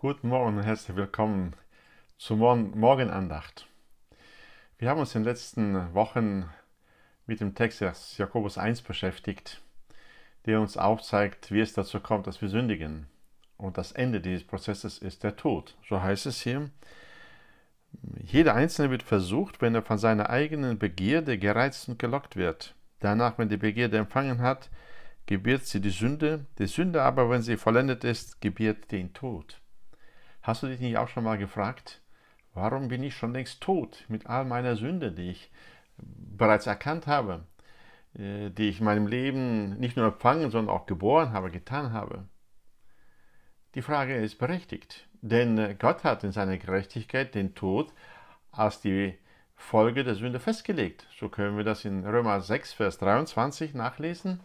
Guten Morgen und herzlich willkommen zur Morgenandacht. Wir haben uns in den letzten Wochen mit dem Text des Jakobus 1 beschäftigt, der uns aufzeigt, wie es dazu kommt, dass wir sündigen. Und das Ende dieses Prozesses ist der Tod. So heißt es hier. Jeder Einzelne wird versucht, wenn er von seiner eigenen Begierde gereizt und gelockt wird. Danach, wenn die Begierde empfangen hat, gebiert sie die Sünde. Die Sünde aber, wenn sie vollendet ist, gebiert den Tod. Hast du dich nicht auch schon mal gefragt, warum bin ich schon längst tot mit all meiner Sünde, die ich bereits erkannt habe, äh, die ich in meinem Leben nicht nur empfangen, sondern auch geboren habe, getan habe? Die Frage ist berechtigt, denn Gott hat in seiner Gerechtigkeit den Tod als die Folge der Sünde festgelegt. So können wir das in Römer 6, Vers 23 nachlesen.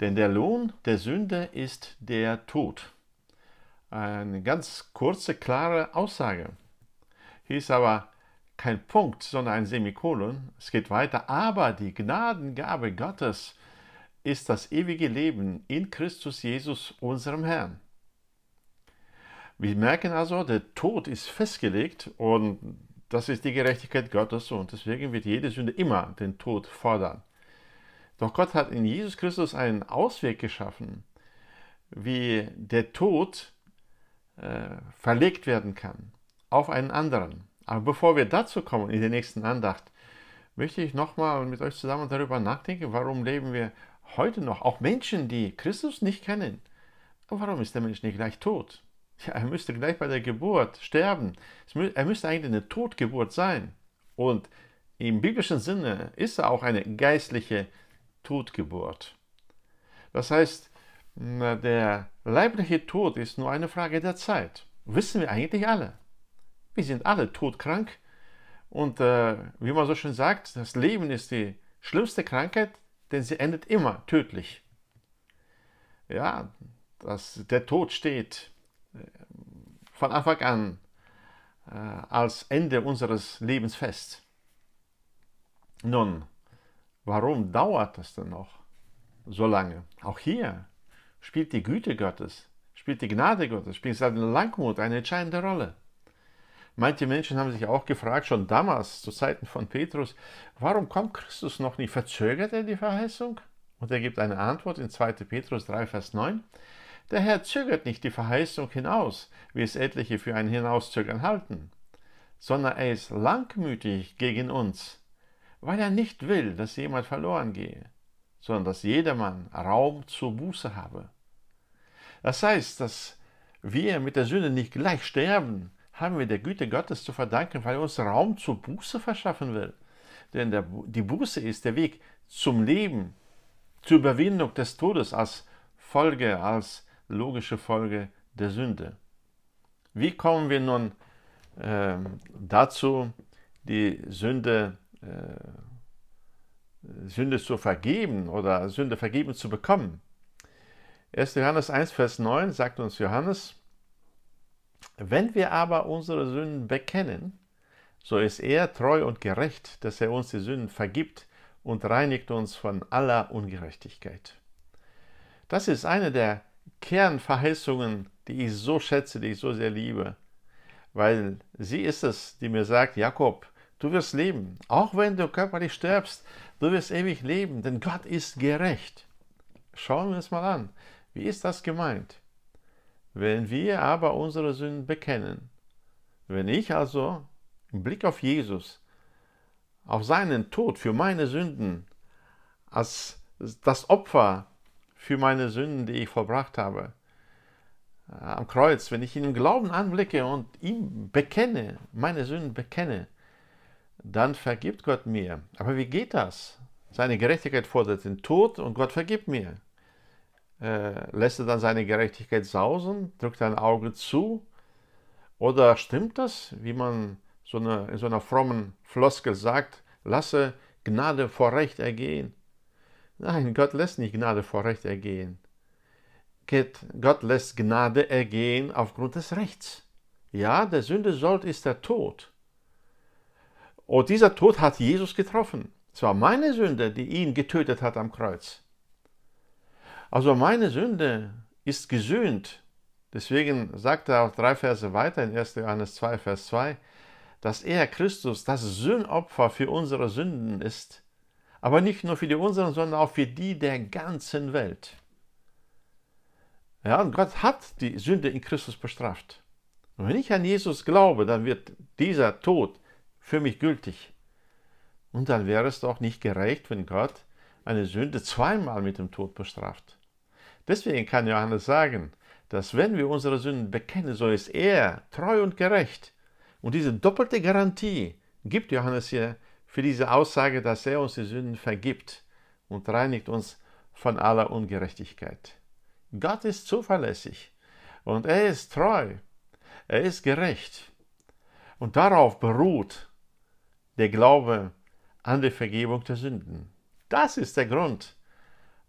Denn der Lohn der Sünde ist der Tod. Eine ganz kurze, klare Aussage. Hier ist aber kein Punkt, sondern ein Semikolon. Es geht weiter. Aber die Gnadengabe Gottes ist das ewige Leben in Christus Jesus, unserem Herrn. Wir merken also, der Tod ist festgelegt und das ist die Gerechtigkeit Gottes und deswegen wird jede Sünde immer den Tod fordern. Doch Gott hat in Jesus Christus einen Ausweg geschaffen, wie der Tod äh, verlegt werden kann auf einen anderen. Aber bevor wir dazu kommen in der nächsten Andacht, möchte ich nochmal mit euch zusammen darüber nachdenken, warum leben wir heute noch, auch Menschen, die Christus nicht kennen. Warum ist der Mensch nicht gleich tot? Ja, er müsste gleich bei der Geburt sterben. Er müsste eigentlich eine Totgeburt sein. Und im biblischen Sinne ist er auch eine geistliche Totgeburt. Das heißt, der leibliche Tod ist nur eine Frage der Zeit. Wissen wir eigentlich alle. Wir sind alle todkrank. Und äh, wie man so schön sagt, das Leben ist die schlimmste Krankheit, denn sie endet immer tödlich. Ja, das, der Tod steht äh, von Anfang an äh, als Ende unseres Lebens fest. Nun, warum dauert das denn noch so lange? Auch hier spielt die Güte Gottes, spielt die Gnade Gottes, spielt seine Langmut eine entscheidende Rolle. Manche Menschen haben sich auch gefragt, schon damals, zu Zeiten von Petrus, warum kommt Christus noch nicht? Verzögert er die Verheißung? Und er gibt eine Antwort in 2. Petrus 3, Vers 9. Der Herr zögert nicht die Verheißung hinaus, wie es etliche für ein Hinauszögern halten, sondern er ist langmütig gegen uns, weil er nicht will, dass jemand verloren gehe, sondern dass jedermann Raum zur Buße habe. Das heißt, dass wir mit der Sünde nicht gleich sterben, haben wir der Güte Gottes zu verdanken, weil er uns Raum zur Buße verschaffen will. Denn der, die Buße ist der Weg zum Leben, zur Überwindung des Todes als Folge, als logische Folge der Sünde. Wie kommen wir nun äh, dazu, die Sünde, äh, Sünde zu vergeben oder Sünde vergeben zu bekommen? 1. Johannes 1, Vers 9 sagt uns Johannes, wenn wir aber unsere Sünden bekennen, so ist er treu und gerecht, dass er uns die Sünden vergibt und reinigt uns von aller Ungerechtigkeit. Das ist eine der Kernverheißungen, die ich so schätze, die ich so sehr liebe. Weil sie ist es, die mir sagt, Jakob, du wirst leben. Auch wenn du körperlich stirbst, du wirst ewig leben, denn Gott ist gerecht. Schauen wir uns mal an. Wie ist das gemeint? Wenn wir aber unsere Sünden bekennen, wenn ich also im Blick auf Jesus, auf seinen Tod für meine Sünden, als das Opfer für meine Sünden, die ich vollbracht habe. Äh, am Kreuz, wenn ich ihn im Glauben anblicke und ihm bekenne, meine Sünden bekenne, dann vergibt Gott mir. Aber wie geht das? Seine Gerechtigkeit fordert den Tod und Gott vergibt mir. Äh, lässt er dann seine Gerechtigkeit sausen, drückt ein Auge zu? Oder stimmt das, wie man so eine, in so einer frommen Floskel sagt, lasse Gnade vor Recht ergehen? Nein, Gott lässt nicht Gnade vor Recht ergehen. Gott lässt Gnade ergehen aufgrund des Rechts. Ja, der Sünde sollt ist der Tod. Und dieser Tod hat Jesus getroffen. Es war meine Sünde, die ihn getötet hat am Kreuz. Also meine Sünde ist gesühnt Deswegen sagt er auch drei Verse weiter in 1. Johannes 2, Vers 2, dass er, Christus, das Sündopfer für unsere Sünden ist, aber nicht nur für die unseren, sondern auch für die der ganzen Welt. Ja, und Gott hat die Sünde in Christus bestraft. Und wenn ich an Jesus glaube, dann wird dieser Tod für mich gültig. Und dann wäre es doch nicht gerecht, wenn Gott eine Sünde zweimal mit dem Tod bestraft. Deswegen kann Johannes sagen, dass wenn wir unsere Sünden bekennen, so ist er treu und gerecht. Und diese doppelte Garantie gibt Johannes hier für diese Aussage, dass er uns die Sünden vergibt und reinigt uns von aller Ungerechtigkeit. Gott ist zuverlässig und er ist treu, er ist gerecht. Und darauf beruht der Glaube an die Vergebung der Sünden. Das ist der Grund,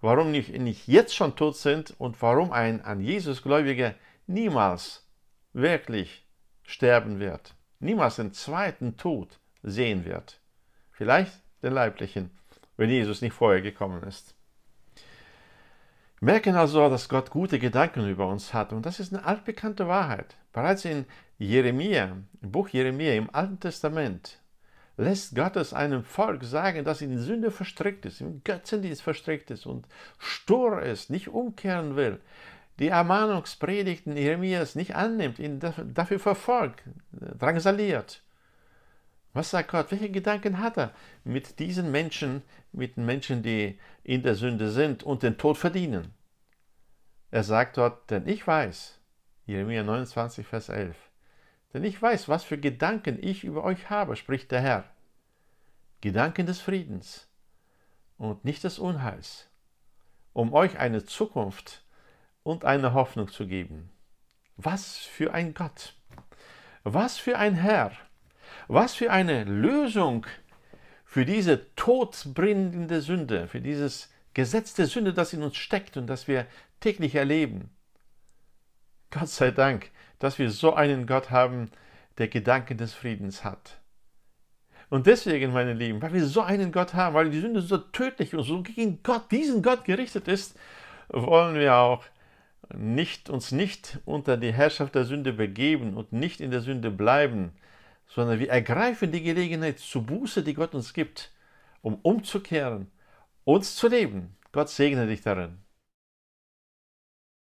warum nicht, jetzt schon tot sind und warum ein an Jesus Gläubiger niemals wirklich sterben wird, niemals den zweiten Tod sehen wird. Vielleicht den leiblichen, wenn Jesus nicht vorher gekommen ist. Merken also, dass Gott gute Gedanken über uns hat und das ist eine altbekannte Wahrheit. Bereits in Jeremia, im Buch Jeremia im Alten Testament, lässt Gott es einem Volk sagen, das in Sünde verstrickt ist, im Götzendienst verstrickt ist und stur ist, nicht umkehren will, die Ermahnungspredigten Jeremias nicht annimmt, ihn dafür verfolgt, drangsaliert. Was sagt Gott? Welche Gedanken hat er mit diesen Menschen, mit den Menschen, die in der Sünde sind und den Tod verdienen? Er sagt dort, denn ich weiß, Jeremia 29, Vers 11, denn ich weiß, was für Gedanken ich über euch habe, spricht der Herr. Gedanken des Friedens und nicht des Unheils, um euch eine Zukunft und eine Hoffnung zu geben. Was für ein Gott! Was für ein Herr! Was für eine Lösung für diese todbringende Sünde, für dieses Gesetz der Sünde, das in uns steckt und das wir täglich erleben. Gott sei Dank dass wir so einen Gott haben, der Gedanken des Friedens hat. Und deswegen, meine Lieben, weil wir so einen Gott haben, weil die Sünde so tödlich und so gegen Gott, diesen Gott gerichtet ist, wollen wir auch nicht, uns nicht unter die Herrschaft der Sünde begeben und nicht in der Sünde bleiben, sondern wir ergreifen die Gelegenheit zur Buße, die Gott uns gibt, um umzukehren, uns zu leben. Gott segne dich darin.